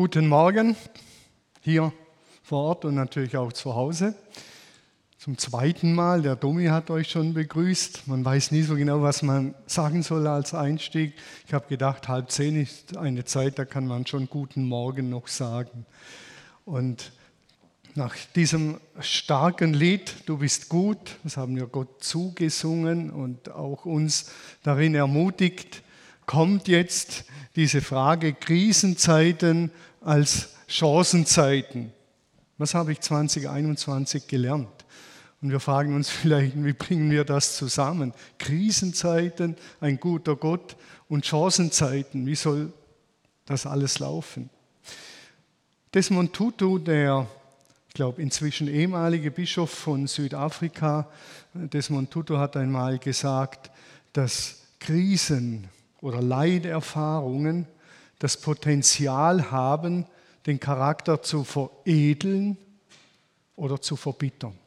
Guten Morgen hier vor Ort und natürlich auch zu Hause. Zum zweiten Mal, der Domi hat euch schon begrüßt. Man weiß nie so genau, was man sagen soll als Einstieg. Ich habe gedacht, halb zehn ist eine Zeit, da kann man schon guten Morgen noch sagen. Und nach diesem starken Lied, Du bist gut, das haben wir Gott zugesungen und auch uns darin ermutigt, kommt jetzt diese Frage Krisenzeiten als Chancenzeiten. Was habe ich 2021 gelernt? Und wir fragen uns vielleicht, wie bringen wir das zusammen? Krisenzeiten, ein guter Gott und Chancenzeiten, wie soll das alles laufen? Desmond Tutu, der, ich glaube, inzwischen ehemalige Bischof von Südafrika, Desmond Tutu hat einmal gesagt, dass Krisen oder Leiderfahrungen das Potenzial haben, den Charakter zu veredeln oder zu verbittern.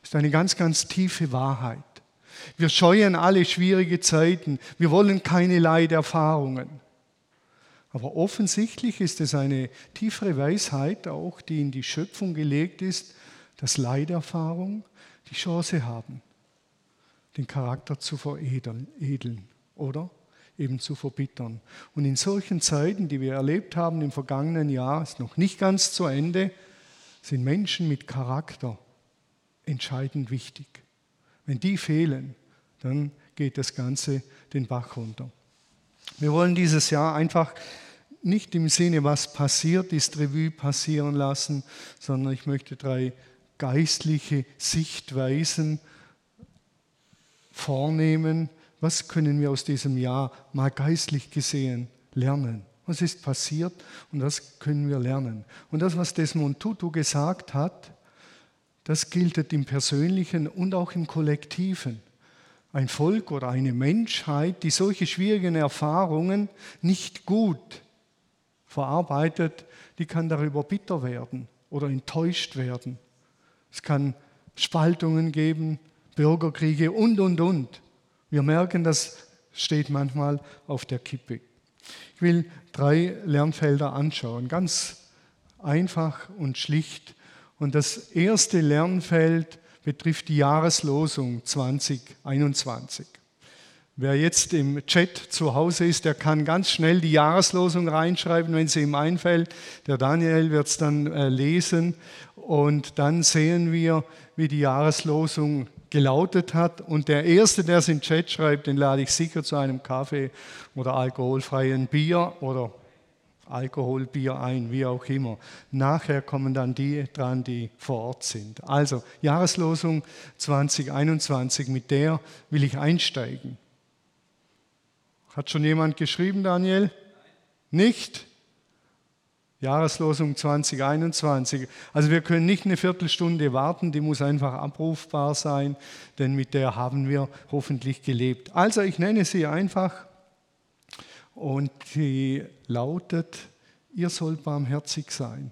Das ist eine ganz, ganz tiefe Wahrheit. Wir scheuen alle schwierige Zeiten. Wir wollen keine Leiderfahrungen. Aber offensichtlich ist es eine tiefere Weisheit, auch die in die Schöpfung gelegt ist, dass Leiderfahrungen die Chance haben, den Charakter zu veredeln, oder? eben zu verbittern. Und in solchen Zeiten, die wir erlebt haben im vergangenen Jahr, ist noch nicht ganz zu Ende, sind Menschen mit Charakter entscheidend wichtig. Wenn die fehlen, dann geht das Ganze den Bach runter. Wir wollen dieses Jahr einfach nicht im Sinne, was passiert ist, Revue passieren lassen, sondern ich möchte drei geistliche Sichtweisen vornehmen, was können wir aus diesem Jahr mal geistlich gesehen lernen? Was ist passiert und was können wir lernen? Und das, was Desmond Tutu gesagt hat, das gilt im Persönlichen und auch im Kollektiven. Ein Volk oder eine Menschheit, die solche schwierigen Erfahrungen nicht gut verarbeitet, die kann darüber bitter werden oder enttäuscht werden. Es kann Spaltungen geben, Bürgerkriege und, und, und. Wir merken, das steht manchmal auf der Kippe. Ich will drei Lernfelder anschauen, ganz einfach und schlicht. Und das erste Lernfeld betrifft die Jahreslosung 2021. Wer jetzt im Chat zu Hause ist, der kann ganz schnell die Jahreslosung reinschreiben, wenn sie ihm einfällt. Der Daniel wird es dann äh, lesen und dann sehen wir, wie die Jahreslosung gelautet hat. Und der Erste, der es im Chat schreibt, den lade ich sicher zu einem Kaffee oder alkoholfreien Bier oder Alkoholbier ein, wie auch immer. Nachher kommen dann die dran, die vor Ort sind. Also Jahreslosung 2021, mit der will ich einsteigen. Hat schon jemand geschrieben, Daniel? Nicht? Jahreslosung 2021. Also wir können nicht eine Viertelstunde warten, die muss einfach abrufbar sein, denn mit der haben wir hoffentlich gelebt. Also ich nenne sie einfach und die lautet, ihr sollt barmherzig sein,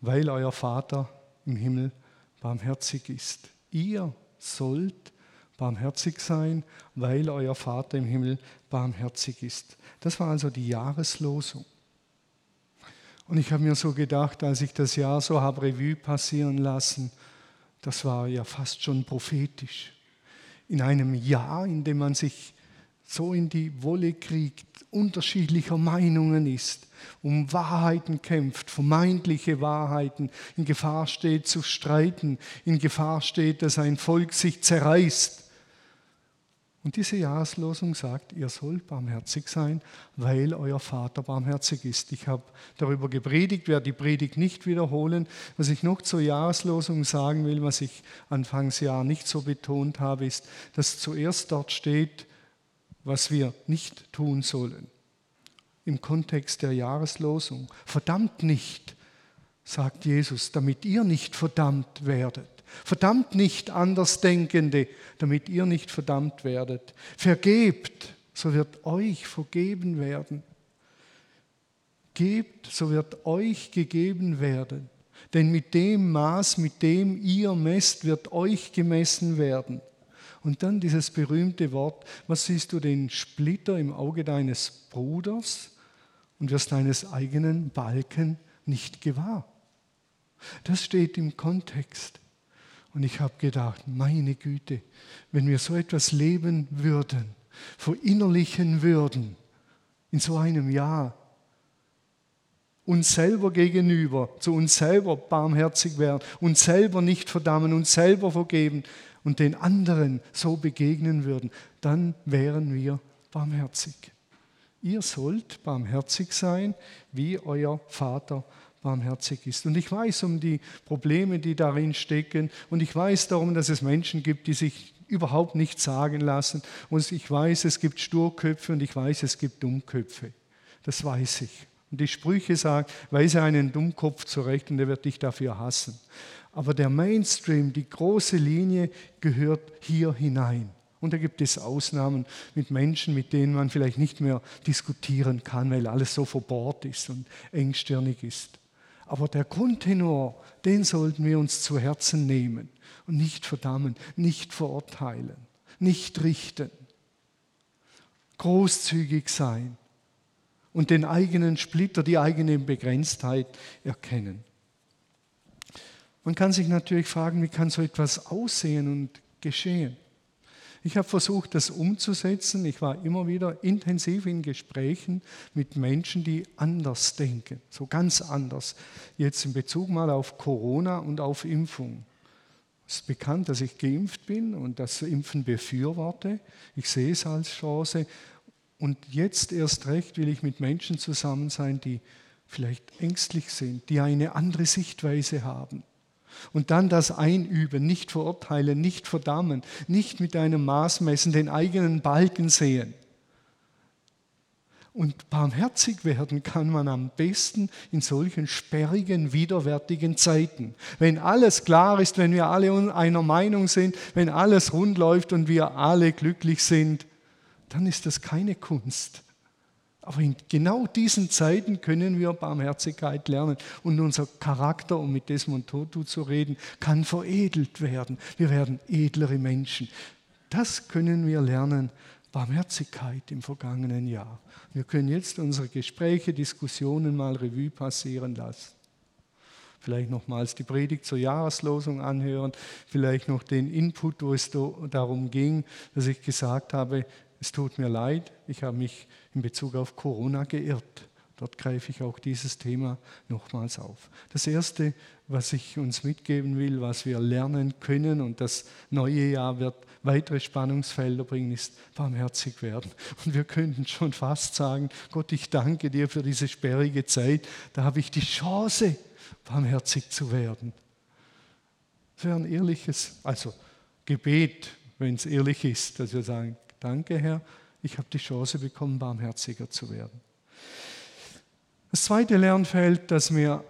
weil euer Vater im Himmel barmherzig ist. Ihr sollt barmherzig sein, weil euer Vater im Himmel barmherzig ist. Das war also die Jahreslosung. Und ich habe mir so gedacht, als ich das Jahr so habe Revue passieren lassen, das war ja fast schon prophetisch. In einem Jahr, in dem man sich so in die Wolle kriegt, unterschiedlicher Meinungen ist, um Wahrheiten kämpft, vermeintliche Wahrheiten, in Gefahr steht zu streiten, in Gefahr steht, dass ein Volk sich zerreißt. Und diese Jahreslosung sagt, ihr sollt barmherzig sein, weil euer Vater barmherzig ist. Ich habe darüber gepredigt, werde die Predigt nicht wiederholen. Was ich noch zur Jahreslosung sagen will, was ich Anfangsjahr nicht so betont habe, ist, dass zuerst dort steht, was wir nicht tun sollen. Im Kontext der Jahreslosung. Verdammt nicht, sagt Jesus, damit ihr nicht verdammt werdet. Verdammt nicht Andersdenkende, damit ihr nicht verdammt werdet. Vergebt, so wird euch vergeben werden. Gebt, so wird euch gegeben werden. Denn mit dem Maß, mit dem ihr messt, wird euch gemessen werden. Und dann dieses berühmte Wort, was siehst du den Splitter im Auge deines Bruders und wirst deines eigenen Balken nicht gewahr. Das steht im Kontext. Und ich habe gedacht, meine Güte, wenn wir so etwas leben würden, verinnerlichen würden, in so einem Jahr, uns selber gegenüber, zu uns selber barmherzig werden, uns selber nicht verdammen, uns selber vergeben und den anderen so begegnen würden, dann wären wir barmherzig. Ihr sollt barmherzig sein, wie euer Vater barmherzig ist. Und ich weiß um die Probleme, die darin stecken. Und ich weiß darum, dass es Menschen gibt, die sich überhaupt nichts sagen lassen. Und ich weiß, es gibt Sturköpfe und ich weiß, es gibt Dummköpfe. Das weiß ich. Und die Sprüche sagen, weise einen Dummkopf zurecht und er wird dich dafür hassen. Aber der Mainstream, die große Linie gehört hier hinein. Und da gibt es Ausnahmen mit Menschen, mit denen man vielleicht nicht mehr diskutieren kann, weil alles so verbohrt ist und engstirnig ist. Aber der Grundtenor, den sollten wir uns zu Herzen nehmen und nicht verdammen, nicht verurteilen, nicht richten. Großzügig sein und den eigenen Splitter, die eigene Begrenztheit erkennen. Man kann sich natürlich fragen, wie kann so etwas aussehen und geschehen? Ich habe versucht, das umzusetzen. Ich war immer wieder intensiv in Gesprächen mit Menschen, die anders denken, so ganz anders. Jetzt in Bezug mal auf Corona und auf Impfung. Es ist bekannt, dass ich geimpft bin und das Impfen befürworte. Ich sehe es als Chance. Und jetzt erst recht will ich mit Menschen zusammen sein, die vielleicht ängstlich sind, die eine andere Sichtweise haben. Und dann das Einüben, nicht verurteilen, nicht verdammen, nicht mit einem Maß messen, den eigenen Balken sehen. Und barmherzig werden kann man am besten in solchen sperrigen, widerwärtigen Zeiten. Wenn alles klar ist, wenn wir alle einer Meinung sind, wenn alles rund läuft und wir alle glücklich sind, dann ist das keine Kunst. Aber in genau diesen Zeiten können wir Barmherzigkeit lernen und unser Charakter, um mit Desmond Tutu zu reden, kann veredelt werden. Wir werden edlere Menschen. Das können wir lernen, Barmherzigkeit im vergangenen Jahr. Wir können jetzt unsere Gespräche, Diskussionen mal Revue passieren lassen. Vielleicht nochmals die Predigt zur Jahreslosung anhören, vielleicht noch den Input, wo es darum ging, dass ich gesagt habe, es tut mir leid, ich habe mich in Bezug auf Corona geirrt. Dort greife ich auch dieses Thema nochmals auf. Das Erste, was ich uns mitgeben will, was wir lernen können, und das neue Jahr wird weitere Spannungsfelder bringen, ist barmherzig werden. Und wir könnten schon fast sagen, Gott, ich danke dir für diese sperrige Zeit. Da habe ich die Chance, barmherzig zu werden. Das wäre ein ehrliches, also Gebet, wenn es ehrlich ist, dass wir sagen, Danke, Herr, ich habe die Chance bekommen, barmherziger zu werden. Das zweite Lernfeld, das mir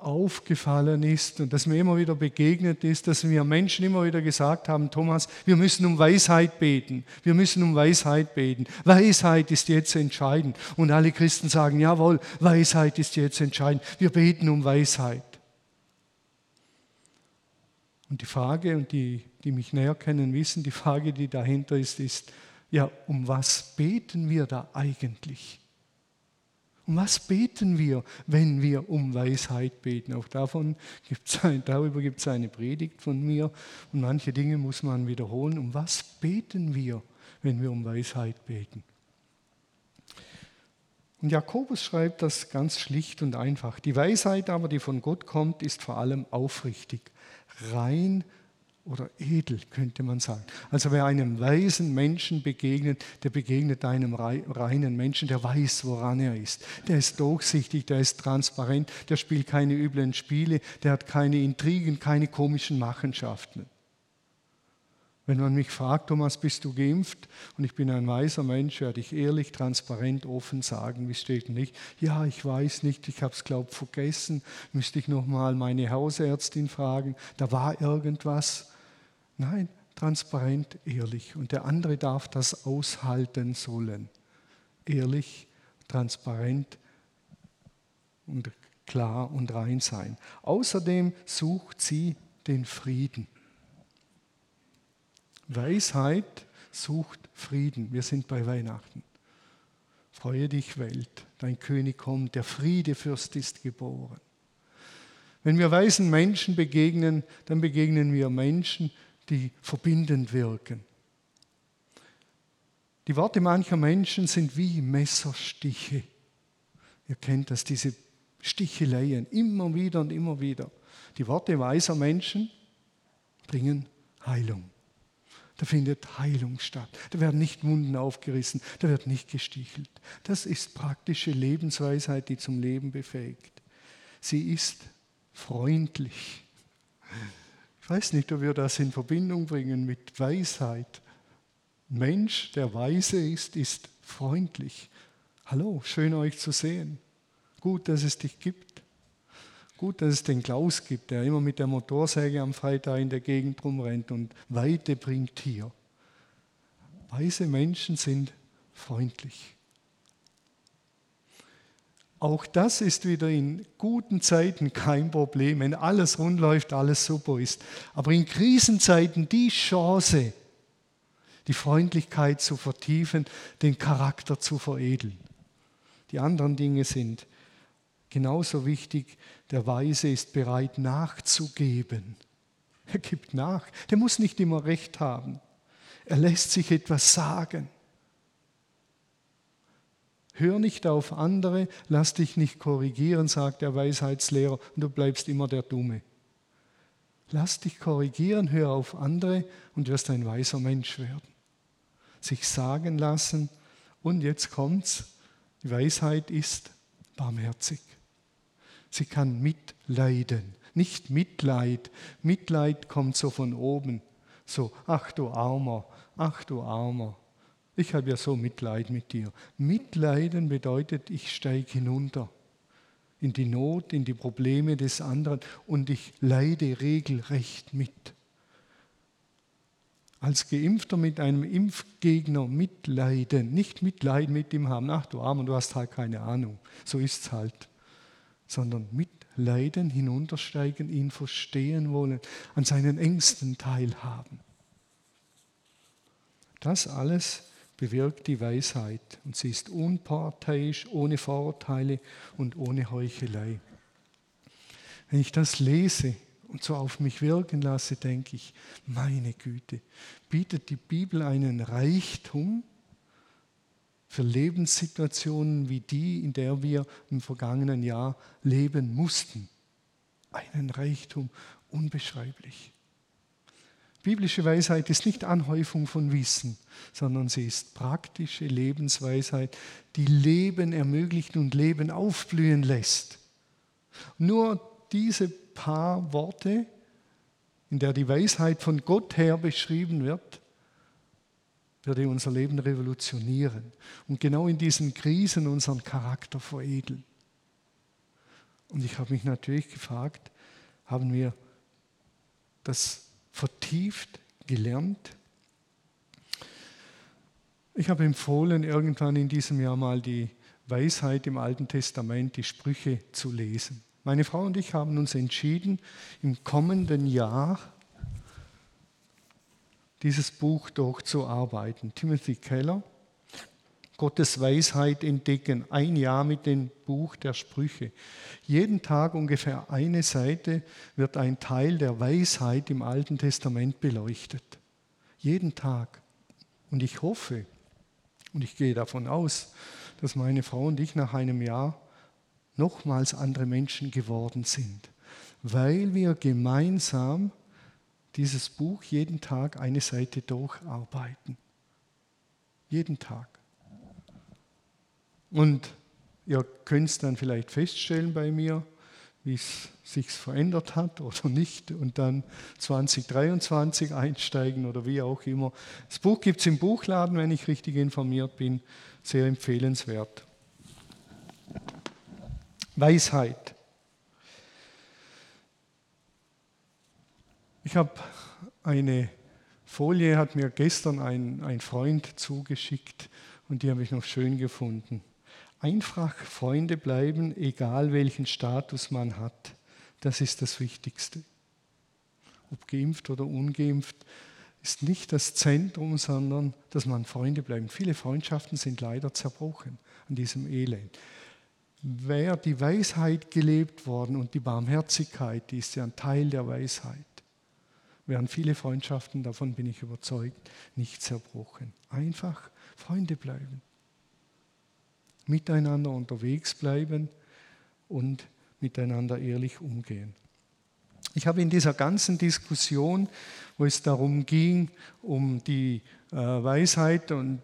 aufgefallen ist und das mir immer wieder begegnet ist, dass mir Menschen immer wieder gesagt haben, Thomas, wir müssen um Weisheit beten, wir müssen um Weisheit beten. Weisheit ist jetzt entscheidend. Und alle Christen sagen, jawohl, Weisheit ist jetzt entscheidend. Wir beten um Weisheit. Und die Frage, und die, die mich näher kennen, wissen, die Frage, die dahinter ist, ist, ja, um was beten wir da eigentlich? Um was beten wir, wenn wir um Weisheit beten? Auch davon gibt's ein, darüber gibt es eine Predigt von mir und manche Dinge muss man wiederholen. Um was beten wir, wenn wir um Weisheit beten? Und Jakobus schreibt das ganz schlicht und einfach. Die Weisheit aber, die von Gott kommt, ist vor allem aufrichtig, rein oder edel, könnte man sagen. Also wer einem weisen Menschen begegnet, der begegnet einem reinen Menschen, der weiß, woran er ist. Der ist durchsichtig, der ist transparent, der spielt keine üblen Spiele, der hat keine Intrigen, keine komischen Machenschaften. Wenn man mich fragt, Thomas, bist du geimpft? Und ich bin ein weiser Mensch, werde ich ehrlich, transparent, offen sagen, wie steht nicht? Ja, ich weiß nicht, ich habe es, glaube ich, vergessen. Müsste ich nochmal meine Hausärztin fragen, da war irgendwas. Nein, transparent, ehrlich. Und der andere darf das aushalten sollen. Ehrlich, transparent und klar und rein sein. Außerdem sucht sie den Frieden. Weisheit sucht Frieden. Wir sind bei Weihnachten. Freue dich, Welt, dein König kommt, der Friedefürst ist geboren. Wenn wir weisen Menschen begegnen, dann begegnen wir Menschen, die verbindend wirken. Die Worte mancher Menschen sind wie Messerstiche. Ihr kennt das, diese Sticheleien, immer wieder und immer wieder. Die Worte weiser Menschen bringen Heilung. Da findet Heilung statt. Da werden nicht Wunden aufgerissen, da wird nicht gestichelt. Das ist praktische Lebensweisheit, die zum Leben befähigt. Sie ist freundlich. Ich weiß nicht, ob wir das in Verbindung bringen mit Weisheit. Mensch, der weise ist, ist freundlich. Hallo, schön euch zu sehen. Gut, dass es dich gibt. Gut, dass es den Klaus gibt, der immer mit der Motorsäge am Freitag in der Gegend rumrennt und Weite bringt hier. Weise Menschen sind freundlich. Auch das ist wieder in guten Zeiten kein Problem, wenn alles rund läuft, alles super ist. Aber in Krisenzeiten die Chance, die Freundlichkeit zu vertiefen, den Charakter zu veredeln. Die anderen Dinge sind genauso wichtig. Der Weise ist bereit nachzugeben. Er gibt nach. Der muss nicht immer recht haben. Er lässt sich etwas sagen. Hör nicht auf andere, lass dich nicht korrigieren, sagt der Weisheitslehrer, und du bleibst immer der Dumme. Lass dich korrigieren, hör auf andere und wirst ein weiser Mensch werden. Sich sagen lassen, und jetzt kommt's, die Weisheit ist barmherzig. Sie kann mitleiden, nicht Mitleid. Mitleid kommt so von oben, so, ach du Armer, ach du Armer. Ich habe ja so Mitleid mit dir. Mitleiden bedeutet, ich steige hinunter in die Not, in die Probleme des anderen und ich leide regelrecht mit. Als Geimpfter mit einem Impfgegner mitleiden, nicht Mitleid mit ihm haben, ach du Armer, du hast halt keine Ahnung, so ist es halt, sondern mitleiden, hinuntersteigen, ihn verstehen wollen, an seinen Ängsten teilhaben. Das alles bewirkt die Weisheit und sie ist unparteiisch, ohne Vorurteile und ohne Heuchelei. Wenn ich das lese und so auf mich wirken lasse, denke ich, meine Güte, bietet die Bibel einen Reichtum für Lebenssituationen wie die, in der wir im vergangenen Jahr leben mussten. Einen Reichtum unbeschreiblich. Biblische Weisheit ist nicht Anhäufung von Wissen, sondern sie ist praktische Lebensweisheit, die Leben ermöglicht und Leben aufblühen lässt. Nur diese paar Worte, in der die Weisheit von Gott her beschrieben wird, würde unser Leben revolutionieren und genau in diesen Krisen unseren Charakter veredeln. Und ich habe mich natürlich gefragt, haben wir das vertieft gelernt. Ich habe empfohlen, irgendwann in diesem Jahr mal die Weisheit im Alten Testament, die Sprüche zu lesen. Meine Frau und ich haben uns entschieden, im kommenden Jahr dieses Buch durchzuarbeiten. Timothy Keller, Gottes Weisheit entdecken. Ein Jahr mit dem Buch der Sprüche. Jeden Tag ungefähr eine Seite wird ein Teil der Weisheit im Alten Testament beleuchtet. Jeden Tag. Und ich hoffe und ich gehe davon aus, dass meine Frau und ich nach einem Jahr nochmals andere Menschen geworden sind, weil wir gemeinsam dieses Buch jeden Tag eine Seite durcharbeiten. Jeden Tag. Und ihr könnt es dann vielleicht feststellen bei mir, wie es sich verändert hat oder nicht und dann 2023 einsteigen oder wie auch immer. Das Buch gibt es im Buchladen, wenn ich richtig informiert bin. Sehr empfehlenswert. Weisheit. Ich habe eine Folie, hat mir gestern ein, ein Freund zugeschickt und die habe ich noch schön gefunden. Einfach Freunde bleiben, egal welchen Status man hat. Das ist das Wichtigste. Ob geimpft oder ungeimpft, ist nicht das Zentrum, sondern dass man Freunde bleibt. Viele Freundschaften sind leider zerbrochen an diesem Elend. Wäre die Weisheit gelebt worden und die Barmherzigkeit, die ist ja ein Teil der Weisheit, wären viele Freundschaften, davon bin ich überzeugt, nicht zerbrochen. Einfach Freunde bleiben. Miteinander unterwegs bleiben und miteinander ehrlich umgehen. Ich habe in dieser ganzen Diskussion, wo es darum ging, um die äh, Weisheit und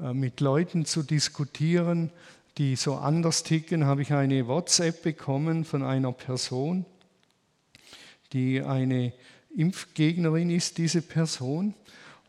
äh, mit Leuten zu diskutieren, die so anders ticken, habe ich eine WhatsApp bekommen von einer Person, die eine Impfgegnerin ist, diese Person.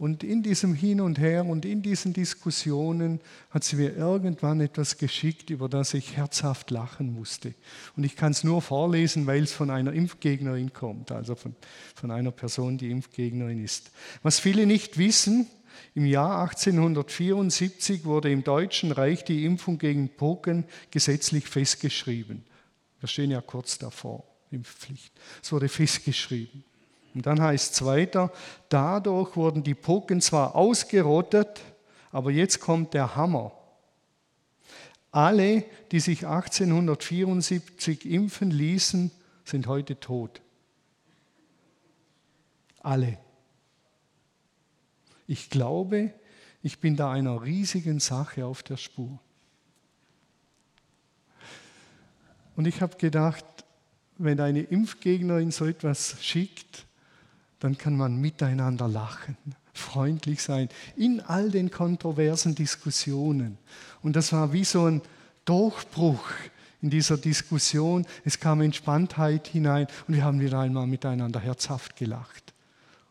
Und in diesem Hin und Her und in diesen Diskussionen hat sie mir irgendwann etwas geschickt, über das ich herzhaft lachen musste. Und ich kann es nur vorlesen, weil es von einer Impfgegnerin kommt, also von, von einer Person, die Impfgegnerin ist. Was viele nicht wissen, im Jahr 1874 wurde im Deutschen Reich die Impfung gegen Pocken gesetzlich festgeschrieben. Wir stehen ja kurz davor, Impfpflicht. Es wurde festgeschrieben. Und dann heißt es weiter, dadurch wurden die Pocken zwar ausgerottet, aber jetzt kommt der Hammer. Alle, die sich 1874 impfen ließen, sind heute tot. Alle. Ich glaube, ich bin da einer riesigen Sache auf der Spur. Und ich habe gedacht, wenn eine Impfgegnerin so etwas schickt, dann kann man miteinander lachen, freundlich sein, in all den kontroversen Diskussionen. Und das war wie so ein Durchbruch in dieser Diskussion. Es kam Entspanntheit hinein und wir haben wieder einmal miteinander herzhaft gelacht.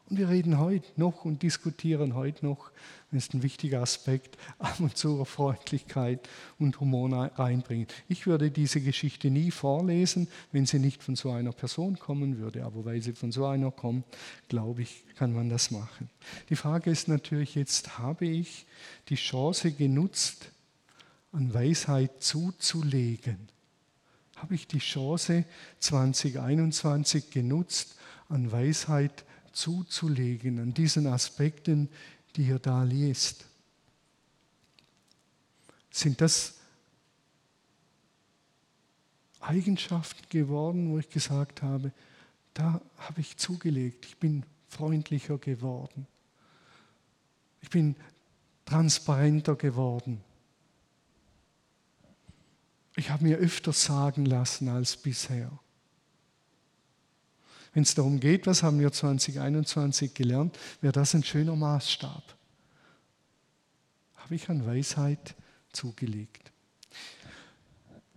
Und wir reden heute noch und diskutieren heute noch das ist ein wichtiger Aspekt, ab und zu Freundlichkeit und Humor reinbringen. Ich würde diese Geschichte nie vorlesen, wenn sie nicht von so einer Person kommen würde. Aber weil sie von so einer kommt, glaube ich, kann man das machen. Die Frage ist natürlich jetzt, habe ich die Chance genutzt, an Weisheit zuzulegen? Habe ich die Chance 2021 genutzt, an Weisheit zuzulegen, an diesen Aspekten, die ihr da liest. Sind das Eigenschaften geworden, wo ich gesagt habe, da habe ich zugelegt, ich bin freundlicher geworden. Ich bin transparenter geworden. Ich habe mir öfter sagen lassen als bisher. Wenn es darum geht, was haben wir 2021 gelernt, wäre das ein schöner Maßstab. Habe ich an Weisheit zugelegt.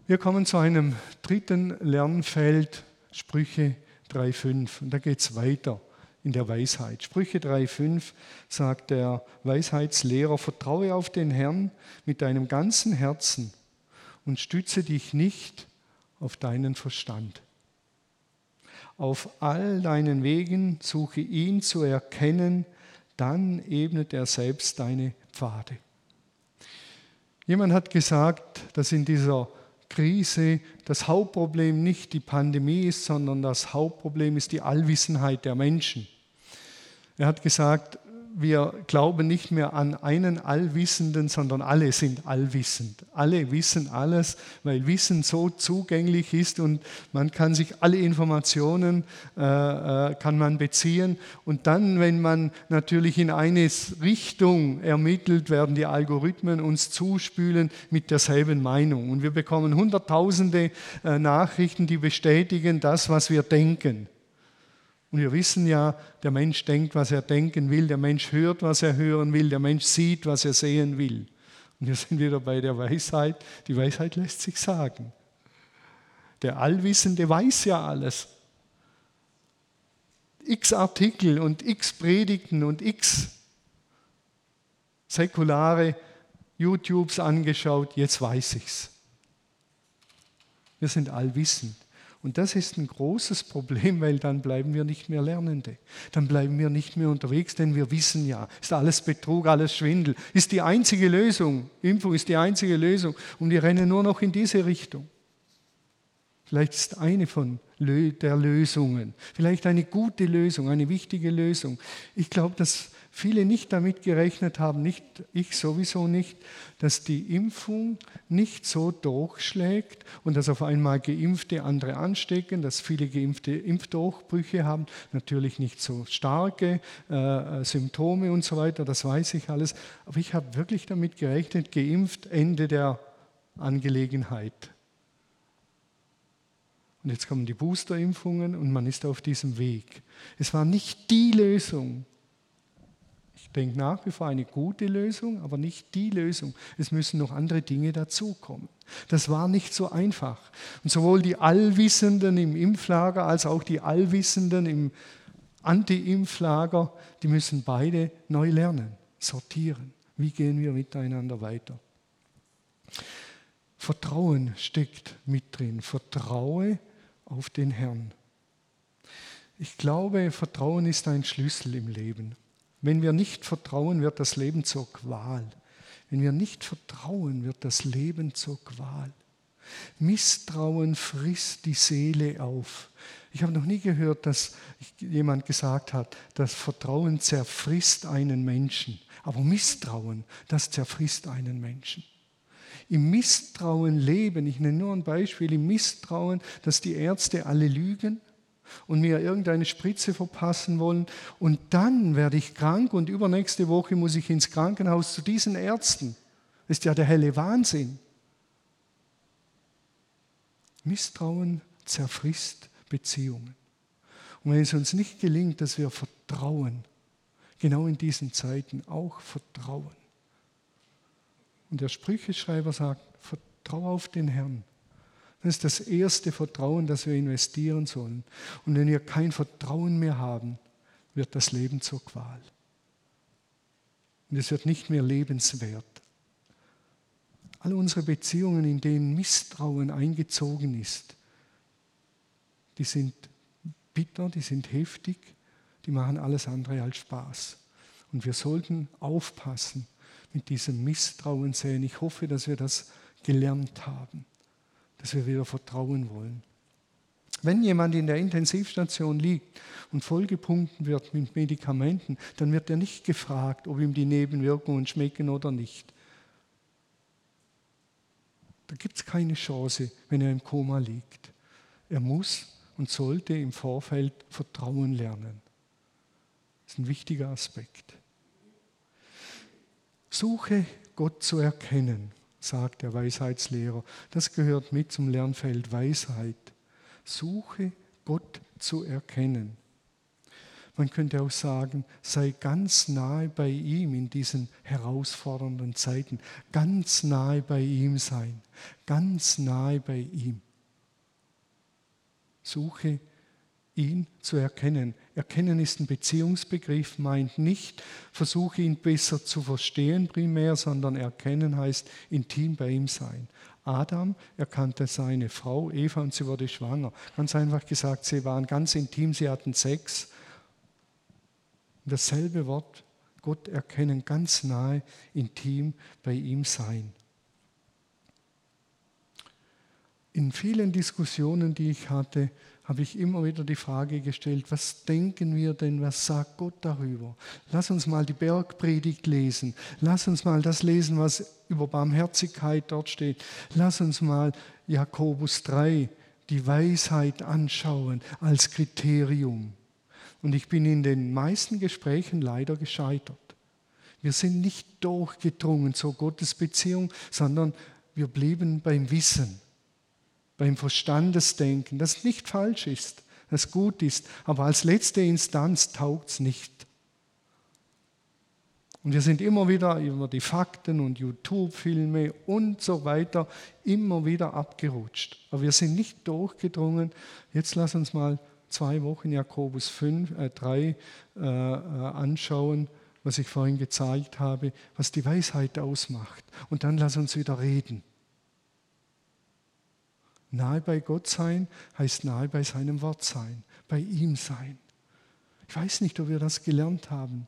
Wir kommen zu einem dritten Lernfeld, Sprüche 3.5. Und da geht es weiter in der Weisheit. Sprüche 3.5 sagt der Weisheitslehrer, vertraue auf den Herrn mit deinem ganzen Herzen und stütze dich nicht auf deinen Verstand. Auf all deinen Wegen suche ihn zu erkennen, dann ebnet er selbst deine Pfade. Jemand hat gesagt, dass in dieser Krise das Hauptproblem nicht die Pandemie ist, sondern das Hauptproblem ist die Allwissenheit der Menschen. Er hat gesagt, wir glauben nicht mehr an einen Allwissenden, sondern alle sind allwissend. Alle wissen alles, weil Wissen so zugänglich ist und man kann sich alle Informationen äh, äh, kann man beziehen. Und dann, wenn man natürlich in eine Richtung ermittelt, werden die Algorithmen uns zuspülen mit derselben Meinung. Und wir bekommen hunderttausende äh, Nachrichten, die bestätigen das, was wir denken. Und wir wissen ja, der Mensch denkt, was er denken will, der Mensch hört, was er hören will, der Mensch sieht, was er sehen will. Und wir sind wieder bei der Weisheit. Die Weisheit lässt sich sagen. Der Allwissende weiß ja alles. X Artikel und X Predigten und X säkulare YouTubes angeschaut, jetzt weiß ich's. Wir sind allwissend. Und das ist ein großes Problem, weil dann bleiben wir nicht mehr Lernende. Dann bleiben wir nicht mehr unterwegs, denn wir wissen ja, ist alles Betrug, alles Schwindel. Ist die einzige Lösung. Impfung ist die einzige Lösung. Und wir rennen nur noch in diese Richtung. Vielleicht ist eine von der Lösungen, vielleicht eine gute Lösung, eine wichtige Lösung. Ich glaube, dass viele nicht damit gerechnet haben, nicht ich sowieso nicht, dass die Impfung nicht so durchschlägt und dass auf einmal Geimpfte andere anstecken, dass viele Geimpfte Impfdurchbrüche haben, natürlich nicht so starke äh, Symptome und so weiter, das weiß ich alles, aber ich habe wirklich damit gerechnet, geimpft, Ende der Angelegenheit. Und jetzt kommen die Boosterimpfungen und man ist auf diesem Weg. Es war nicht die Lösung. Ich denke nach wie vor eine gute Lösung, aber nicht die Lösung. Es müssen noch andere Dinge dazukommen. Das war nicht so einfach. Und sowohl die Allwissenden im Impflager als auch die Allwissenden im Anti-Impflager, die müssen beide neu lernen, sortieren. Wie gehen wir miteinander weiter? Vertrauen steckt mit drin. Vertraue auf den Herrn. Ich glaube, Vertrauen ist ein Schlüssel im Leben. Wenn wir nicht vertrauen, wird das Leben zur Qual. Wenn wir nicht vertrauen, wird das Leben zur Qual. Misstrauen frisst die Seele auf. Ich habe noch nie gehört, dass jemand gesagt hat, dass Vertrauen zerfrisst einen Menschen. Aber Misstrauen, das zerfrisst einen Menschen im Misstrauen leben. Ich nenne nur ein Beispiel, im Misstrauen, dass die Ärzte alle lügen und mir irgendeine Spritze verpassen wollen. Und dann werde ich krank und übernächste Woche muss ich ins Krankenhaus zu diesen Ärzten. Das ist ja der helle Wahnsinn. Misstrauen zerfrisst Beziehungen. Und wenn es uns nicht gelingt, dass wir vertrauen, genau in diesen Zeiten auch vertrauen, und der Sprücheschreiber sagt, vertraue auf den Herrn. Das ist das erste Vertrauen, das wir investieren sollen. Und wenn wir kein Vertrauen mehr haben, wird das Leben zur Qual. Und es wird nicht mehr lebenswert. All unsere Beziehungen, in denen Misstrauen eingezogen ist, die sind bitter, die sind heftig, die machen alles andere als Spaß. Und wir sollten aufpassen, mit diesem Misstrauen sehen. Ich hoffe, dass wir das gelernt haben, dass wir wieder vertrauen wollen. Wenn jemand in der Intensivstation liegt und vollgepumpt wird mit Medikamenten, dann wird er nicht gefragt, ob ihm die Nebenwirkungen schmecken oder nicht. Da gibt es keine Chance, wenn er im Koma liegt. Er muss und sollte im Vorfeld Vertrauen lernen. Das ist ein wichtiger Aspekt. Suche Gott zu erkennen, sagt der Weisheitslehrer. Das gehört mit zum Lernfeld Weisheit. Suche Gott zu erkennen. Man könnte auch sagen, sei ganz nahe bei ihm in diesen herausfordernden Zeiten. Ganz nahe bei ihm sein. Ganz nahe bei ihm. Suche ihn zu erkennen. Erkennen ist ein Beziehungsbegriff, meint nicht, versuche ihn besser zu verstehen primär, sondern erkennen heißt intim bei ihm sein. Adam erkannte seine Frau Eva und sie wurde schwanger. Ganz einfach gesagt, sie waren ganz intim, sie hatten Sex. dasselbe Wort, Gott erkennen, ganz nahe, intim bei ihm sein. In vielen Diskussionen, die ich hatte, habe ich immer wieder die Frage gestellt, was denken wir denn, was sagt Gott darüber? Lass uns mal die Bergpredigt lesen. Lass uns mal das lesen, was über Barmherzigkeit dort steht. Lass uns mal Jakobus 3, die Weisheit anschauen als Kriterium. Und ich bin in den meisten Gesprächen leider gescheitert. Wir sind nicht durchgedrungen zur Gottesbeziehung, sondern wir blieben beim Wissen beim Verstandesdenken, das nicht falsch ist, das gut ist, aber als letzte Instanz taugt es nicht. Und wir sind immer wieder über die Fakten und YouTube-Filme und so weiter immer wieder abgerutscht. Aber wir sind nicht durchgedrungen. Jetzt lass uns mal zwei Wochen Jakobus 5, äh, 3 äh, äh, anschauen, was ich vorhin gezeigt habe, was die Weisheit ausmacht. Und dann lass uns wieder reden. Nahe bei Gott sein heißt nahe bei seinem Wort sein, bei ihm sein. Ich weiß nicht, ob wir das gelernt haben,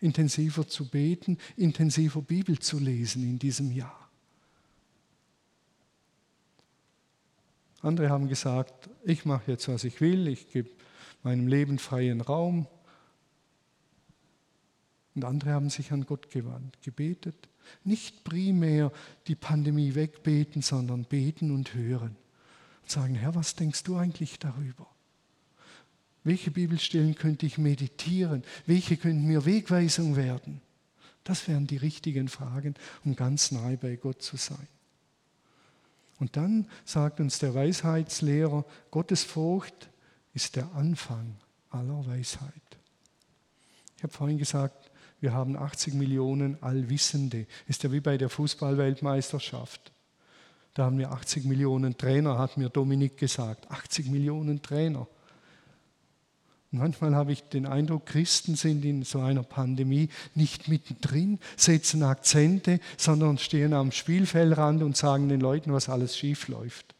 intensiver zu beten, intensiver Bibel zu lesen in diesem Jahr. Andere haben gesagt, ich mache jetzt, was ich will, ich gebe meinem Leben freien Raum. Und andere haben sich an Gott gewandt, gebetet. Nicht primär die Pandemie wegbeten, sondern beten und hören. Und sagen, Herr, was denkst du eigentlich darüber? Welche Bibelstellen könnte ich meditieren? Welche könnten mir Wegweisung werden? Das wären die richtigen Fragen, um ganz nahe bei Gott zu sein. Und dann sagt uns der Weisheitslehrer, Gottes Furcht ist der Anfang aller Weisheit. Ich habe vorhin gesagt, wir haben 80 Millionen Allwissende. Ist ja wie bei der Fußballweltmeisterschaft. Da haben wir 80 Millionen Trainer, hat mir Dominik gesagt. 80 Millionen Trainer. Manchmal habe ich den Eindruck, Christen sind in so einer Pandemie nicht mittendrin, setzen Akzente, sondern stehen am Spielfeldrand und sagen den Leuten, was alles schief läuft.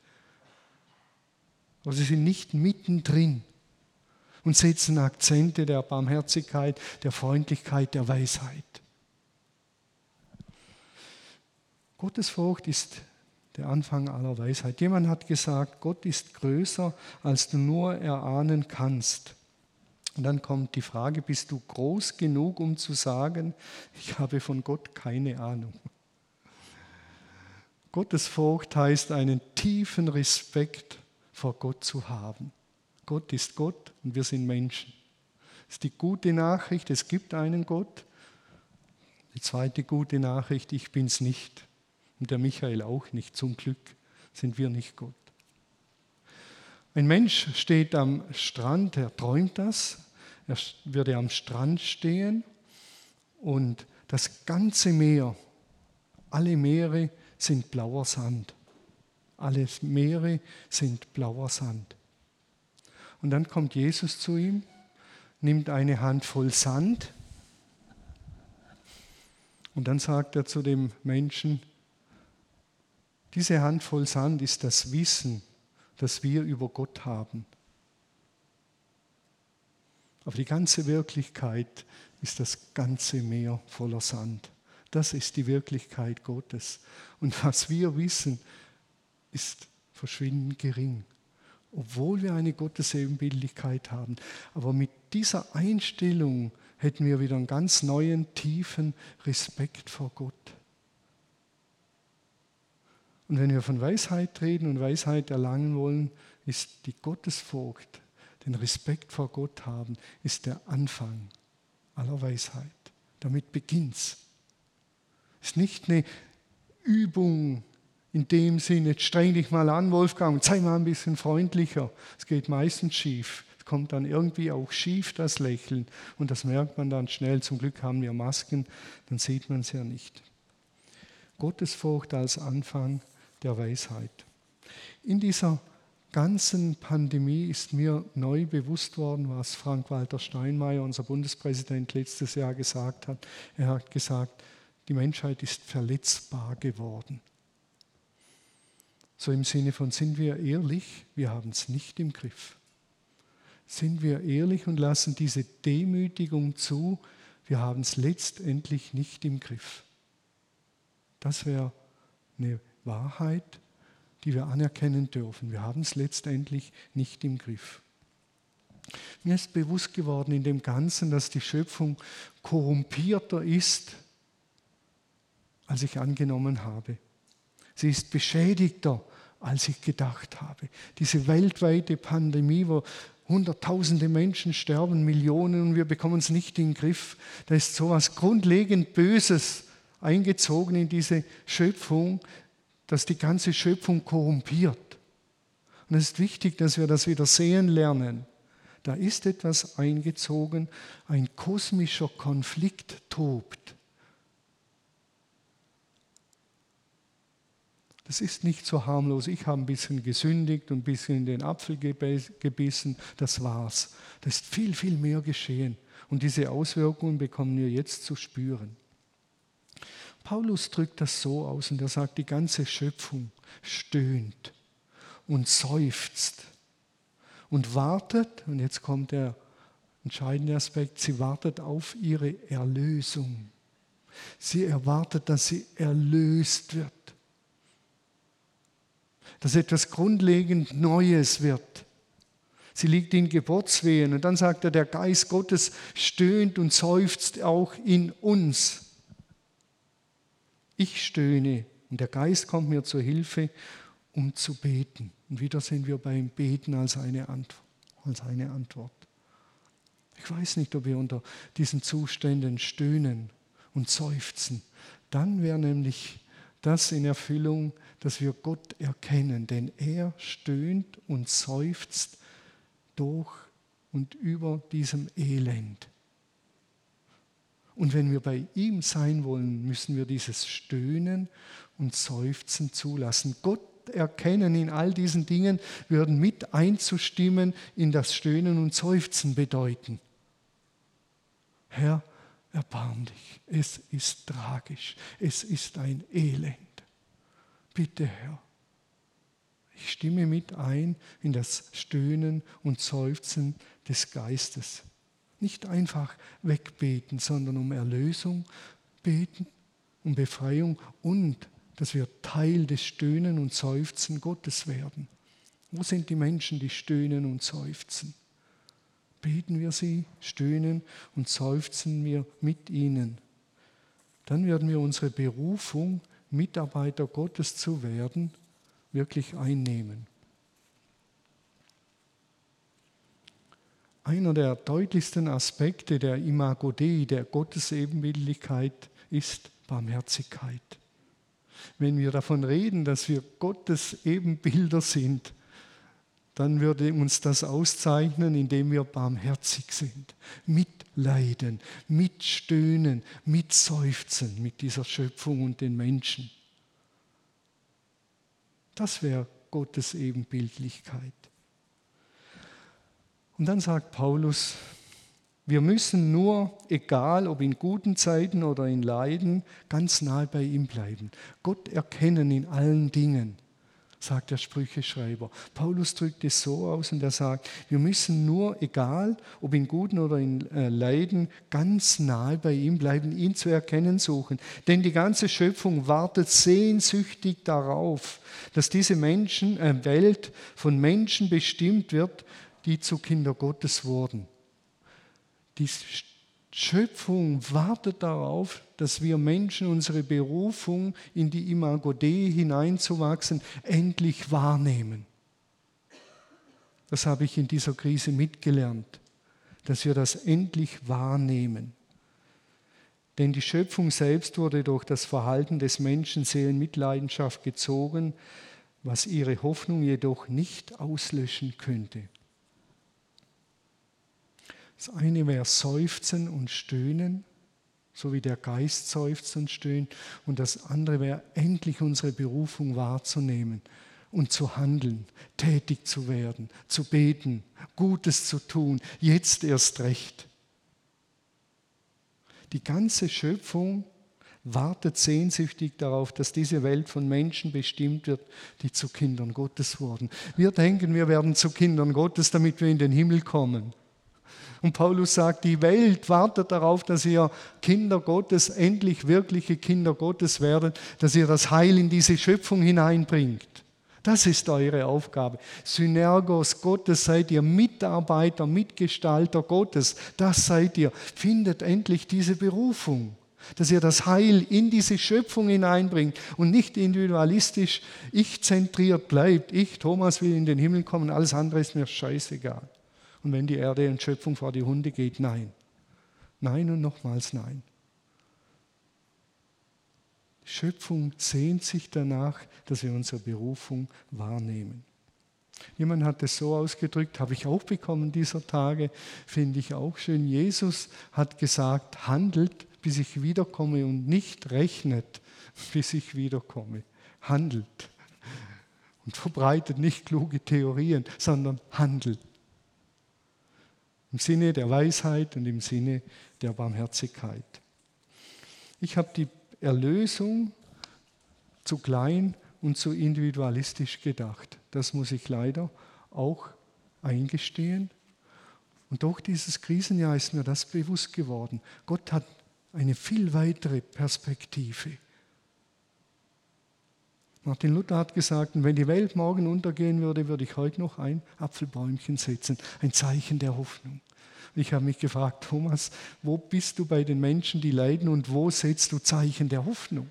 Aber sie sind nicht mittendrin und setzen Akzente der Barmherzigkeit, der Freundlichkeit, der Weisheit. Gottesfurcht ist der Anfang aller Weisheit. Jemand hat gesagt, Gott ist größer, als du nur erahnen kannst. Und dann kommt die Frage, bist du groß genug, um zu sagen, ich habe von Gott keine Ahnung? Gottesfurcht heißt einen tiefen Respekt vor Gott zu haben. Gott ist Gott und wir sind Menschen. Das ist die gute Nachricht, es gibt einen Gott. Die zweite gute Nachricht, ich bin es nicht. Und der Michael auch nicht. Zum Glück sind wir nicht Gott. Ein Mensch steht am Strand, er träumt das, er würde am Strand stehen und das ganze Meer, alle Meere sind blauer Sand. Alle Meere sind blauer Sand. Und dann kommt Jesus zu ihm, nimmt eine Handvoll Sand und dann sagt er zu dem Menschen, diese Handvoll Sand ist das Wissen, das wir über Gott haben. Aber die ganze Wirklichkeit ist das ganze Meer voller Sand. Das ist die Wirklichkeit Gottes. Und was wir wissen, ist verschwindend gering obwohl wir eine Gottesebenbildlichkeit haben. Aber mit dieser Einstellung hätten wir wieder einen ganz neuen, tiefen Respekt vor Gott. Und wenn wir von Weisheit reden und Weisheit erlangen wollen, ist die Gottesfurcht, den Respekt vor Gott haben, ist der Anfang aller Weisheit. Damit beginnt's. Es ist nicht eine Übung in dem Sinne, jetzt streng dich mal an, Wolfgang, sei mal ein bisschen freundlicher. Es geht meistens schief. Es kommt dann irgendwie auch schief, das Lächeln. Und das merkt man dann schnell. Zum Glück haben wir Masken, dann sieht man es ja nicht. Gottesfurcht als Anfang der Weisheit. In dieser ganzen Pandemie ist mir neu bewusst worden, was Frank-Walter Steinmeier, unser Bundespräsident, letztes Jahr gesagt hat. Er hat gesagt, die Menschheit ist verletzbar geworden. So im Sinne von, sind wir ehrlich, wir haben es nicht im Griff. Sind wir ehrlich und lassen diese Demütigung zu, wir haben es letztendlich nicht im Griff. Das wäre eine Wahrheit, die wir anerkennen dürfen. Wir haben es letztendlich nicht im Griff. Mir ist bewusst geworden in dem Ganzen, dass die Schöpfung korrumpierter ist, als ich angenommen habe. Sie ist beschädigter, als ich gedacht habe. Diese weltweite Pandemie, wo Hunderttausende Menschen sterben, Millionen und wir bekommen es nicht in den Griff. Da ist so etwas grundlegend Böses eingezogen in diese Schöpfung, dass die ganze Schöpfung korrumpiert. Und es ist wichtig, dass wir das wieder sehen lernen. Da ist etwas eingezogen, ein kosmischer Konflikt tobt. Das ist nicht so harmlos. Ich habe ein bisschen gesündigt und ein bisschen in den Apfel gebissen. Das war's. Da ist viel, viel mehr geschehen. Und diese Auswirkungen bekommen wir jetzt zu spüren. Paulus drückt das so aus und er sagt, die ganze Schöpfung stöhnt und seufzt und wartet, und jetzt kommt der entscheidende Aspekt, sie wartet auf ihre Erlösung. Sie erwartet, dass sie erlöst wird dass etwas grundlegend Neues wird. Sie liegt in Geburtswehen. Und dann sagt er, der Geist Gottes stöhnt und seufzt auch in uns. Ich stöhne und der Geist kommt mir zur Hilfe, um zu beten. Und wieder sind wir beim Beten als eine Antwort. Als eine Antwort. Ich weiß nicht, ob wir unter diesen Zuständen stöhnen und seufzen. Dann wäre nämlich das in Erfüllung, dass wir Gott erkennen, denn er stöhnt und seufzt durch und über diesem Elend. Und wenn wir bei ihm sein wollen, müssen wir dieses Stöhnen und Seufzen zulassen. Gott erkennen in all diesen Dingen würden mit einzustimmen in das Stöhnen und Seufzen bedeuten. Herr, erbarm dich. Es ist tragisch. Es ist ein Elend. Bitte, Herr. Ich stimme mit ein in das Stöhnen und Seufzen des Geistes. Nicht einfach wegbeten, sondern um Erlösung beten, um Befreiung und dass wir Teil des Stöhnen und Seufzen Gottes werden. Wo sind die Menschen, die stöhnen und seufzen? Beten wir sie, stöhnen und seufzen wir mit ihnen. Dann werden wir unsere Berufung, Mitarbeiter Gottes zu werden, wirklich einnehmen. Einer der deutlichsten Aspekte der Imago Dei, der Gottesebenbildlichkeit, ist Barmherzigkeit. Wenn wir davon reden, dass wir Gottes Ebenbilder sind, dann würde uns das auszeichnen, indem wir barmherzig sind, mitleiden, mitstöhnen, mitseufzen mit dieser Schöpfung und den Menschen. Das wäre Gottes Ebenbildlichkeit. Und dann sagt Paulus, wir müssen nur, egal ob in guten Zeiten oder in Leiden, ganz nahe bei ihm bleiben. Gott erkennen in allen Dingen sagt der Sprücheschreiber. Paulus drückt es so aus und er sagt, wir müssen nur, egal ob in guten oder in äh, Leiden, ganz nahe bei ihm bleiben, ihn zu erkennen suchen. Denn die ganze Schöpfung wartet sehnsüchtig darauf, dass diese Menschen, äh, Welt von Menschen bestimmt wird, die zu Kinder Gottes wurden. Die Schöpfung wartet darauf, dass wir Menschen unsere Berufung in die Imago Dei hineinzuwachsen, endlich wahrnehmen. Das habe ich in dieser Krise mitgelernt, dass wir das endlich wahrnehmen. Denn die Schöpfung selbst wurde durch das Verhalten des Menschen sehr in Mitleidenschaft gezogen, was ihre Hoffnung jedoch nicht auslöschen könnte. Das eine wäre Seufzen und Stöhnen, so wie der Geist seufzt und stöhnt. Und das andere wäre endlich unsere Berufung wahrzunehmen und zu handeln, tätig zu werden, zu beten, Gutes zu tun, jetzt erst recht. Die ganze Schöpfung wartet sehnsüchtig darauf, dass diese Welt von Menschen bestimmt wird, die zu Kindern Gottes wurden. Wir denken, wir werden zu Kindern Gottes, damit wir in den Himmel kommen. Und Paulus sagt, die Welt wartet darauf, dass ihr Kinder Gottes, endlich wirkliche Kinder Gottes werdet, dass ihr das Heil in diese Schöpfung hineinbringt. Das ist eure Aufgabe. Synergos Gottes seid ihr Mitarbeiter, Mitgestalter Gottes. Das seid ihr. Findet endlich diese Berufung, dass ihr das Heil in diese Schöpfung hineinbringt und nicht individualistisch, ich zentriert bleibt. Ich, Thomas, will in den Himmel kommen, alles andere ist mir scheißegal. Und wenn die Erde in Schöpfung vor die Hunde geht, nein. Nein und nochmals nein. Die Schöpfung sehnt sich danach, dass wir unsere Berufung wahrnehmen. Jemand hat es so ausgedrückt, habe ich auch bekommen dieser Tage, finde ich auch schön. Jesus hat gesagt, handelt, bis ich wiederkomme und nicht rechnet, bis ich wiederkomme. Handelt. Und verbreitet nicht kluge Theorien, sondern handelt. Im Sinne der Weisheit und im Sinne der Barmherzigkeit. Ich habe die Erlösung zu klein und zu individualistisch gedacht. Das muss ich leider auch eingestehen. Und durch dieses Krisenjahr ist mir das bewusst geworden. Gott hat eine viel weitere Perspektive. Martin Luther hat gesagt, wenn die Welt morgen untergehen würde, würde ich heute noch ein Apfelbäumchen setzen, ein Zeichen der Hoffnung. Ich habe mich gefragt, Thomas, wo bist du bei den Menschen, die leiden und wo setzt du Zeichen der Hoffnung?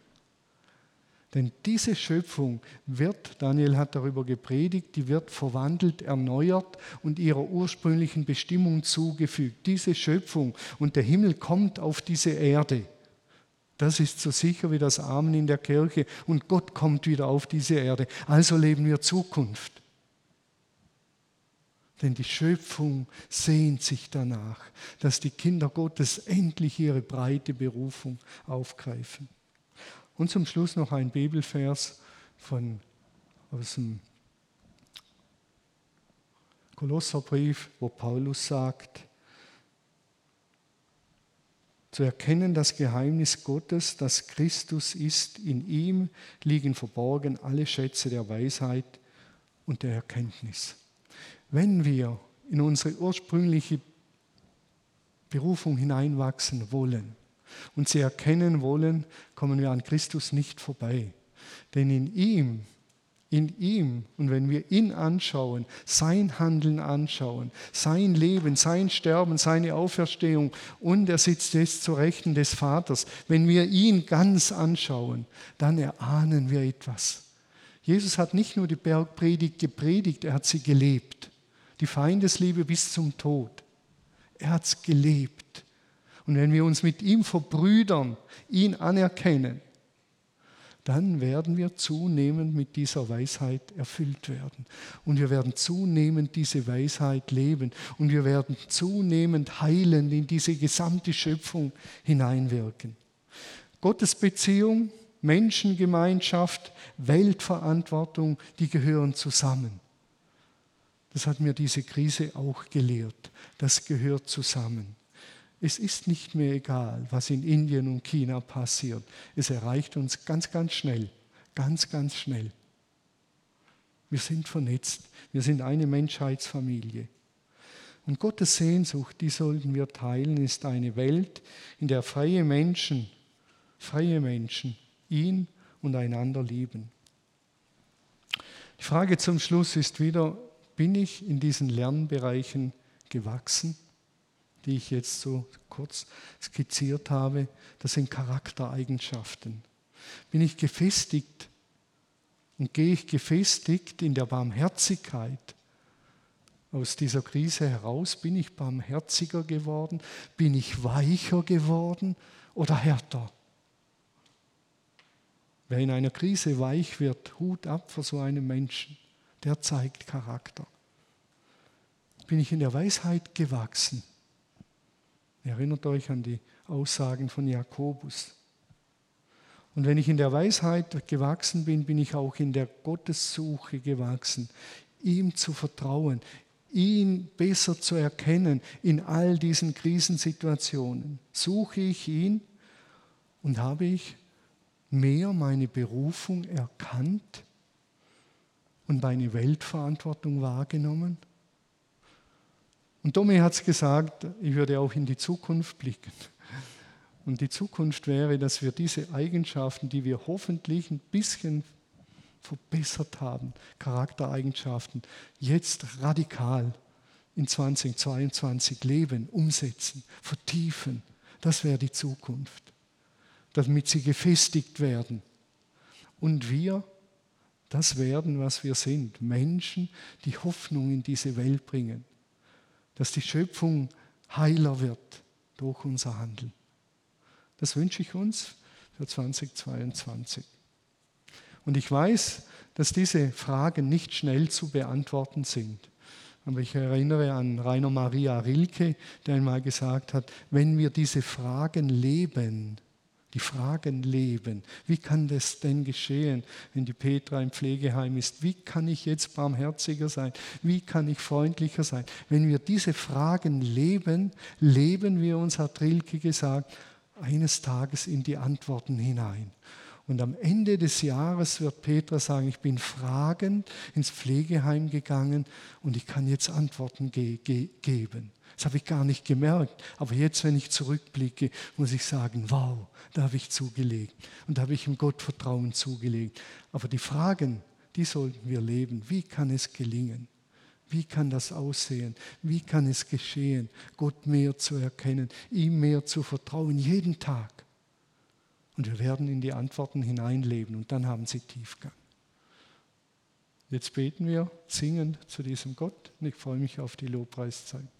Denn diese Schöpfung wird, Daniel hat darüber gepredigt, die wird verwandelt, erneuert und ihrer ursprünglichen Bestimmung zugefügt. Diese Schöpfung und der Himmel kommt auf diese Erde. Das ist so sicher wie das Amen in der Kirche und Gott kommt wieder auf diese Erde. Also leben wir Zukunft. Denn die Schöpfung sehnt sich danach, dass die Kinder Gottes endlich ihre breite Berufung aufgreifen. Und zum Schluss noch ein Bibelvers von, aus dem Kolosserbrief, wo Paulus sagt, zu erkennen das Geheimnis Gottes, dass Christus ist, in ihm liegen verborgen alle Schätze der Weisheit und der Erkenntnis. Wenn wir in unsere ursprüngliche Berufung hineinwachsen wollen und sie erkennen wollen, kommen wir an Christus nicht vorbei. Denn in ihm in ihm und wenn wir ihn anschauen, sein Handeln anschauen, sein Leben, sein Sterben, seine Auferstehung und er sitzt jetzt zu Rechten des Vaters, wenn wir ihn ganz anschauen, dann erahnen wir etwas. Jesus hat nicht nur die Bergpredigt gepredigt, er hat sie gelebt. Die Feindesliebe bis zum Tod. Er hat es gelebt. Und wenn wir uns mit ihm verbrüdern, ihn anerkennen, dann werden wir zunehmend mit dieser Weisheit erfüllt werden. Und wir werden zunehmend diese Weisheit leben. Und wir werden zunehmend heilend in diese gesamte Schöpfung hineinwirken. Gottes Beziehung, Menschengemeinschaft, Weltverantwortung, die gehören zusammen. Das hat mir diese Krise auch gelehrt. Das gehört zusammen. Es ist nicht mehr egal, was in Indien und China passiert. Es erreicht uns ganz, ganz schnell, ganz, ganz schnell. Wir sind vernetzt, wir sind eine Menschheitsfamilie. Und Gottes Sehnsucht, die sollten wir teilen, ist eine Welt, in der freie Menschen, freie Menschen ihn und einander lieben. Die Frage zum Schluss ist wieder, bin ich in diesen Lernbereichen gewachsen? die ich jetzt so kurz skizziert habe, das sind Charaktereigenschaften. Bin ich gefestigt und gehe ich gefestigt in der Barmherzigkeit aus dieser Krise heraus? Bin ich barmherziger geworden? Bin ich weicher geworden oder härter? Wer in einer Krise weich wird, Hut ab vor so einem Menschen, der zeigt Charakter. Bin ich in der Weisheit gewachsen? Erinnert euch an die Aussagen von Jakobus. Und wenn ich in der Weisheit gewachsen bin, bin ich auch in der Gottessuche gewachsen, ihm zu vertrauen, ihn besser zu erkennen in all diesen Krisensituationen. Suche ich ihn und habe ich mehr meine Berufung erkannt und meine Weltverantwortung wahrgenommen? Und Domi hat es gesagt, ich würde auch in die Zukunft blicken. Und die Zukunft wäre, dass wir diese Eigenschaften, die wir hoffentlich ein bisschen verbessert haben, Charaktereigenschaften, jetzt radikal in 2022 leben, umsetzen, vertiefen. Das wäre die Zukunft, damit sie gefestigt werden. Und wir das werden, was wir sind, Menschen, die Hoffnung in diese Welt bringen dass die Schöpfung heiler wird durch unser Handeln. Das wünsche ich uns für 2022. Und ich weiß, dass diese Fragen nicht schnell zu beantworten sind. Aber ich erinnere an Rainer Maria Rilke, der einmal gesagt hat, wenn wir diese Fragen leben, die Fragen leben. Wie kann das denn geschehen, wenn die Petra im Pflegeheim ist? Wie kann ich jetzt barmherziger sein? Wie kann ich freundlicher sein? Wenn wir diese Fragen leben, leben wir uns, hat Rilke gesagt, eines Tages in die Antworten hinein. Und am Ende des Jahres wird Petra sagen, ich bin fragend ins Pflegeheim gegangen und ich kann jetzt Antworten ge ge geben. Das habe ich gar nicht gemerkt. Aber jetzt, wenn ich zurückblicke, muss ich sagen, wow, da habe ich zugelegt. Und da habe ich im Gottvertrauen zugelegt. Aber die Fragen, die sollten wir leben. Wie kann es gelingen? Wie kann das aussehen? Wie kann es geschehen, Gott mehr zu erkennen, ihm mehr zu vertrauen, jeden Tag? Und wir werden in die Antworten hineinleben und dann haben sie Tiefgang. Jetzt beten wir singen zu diesem Gott und ich freue mich auf die Lobpreiszeit.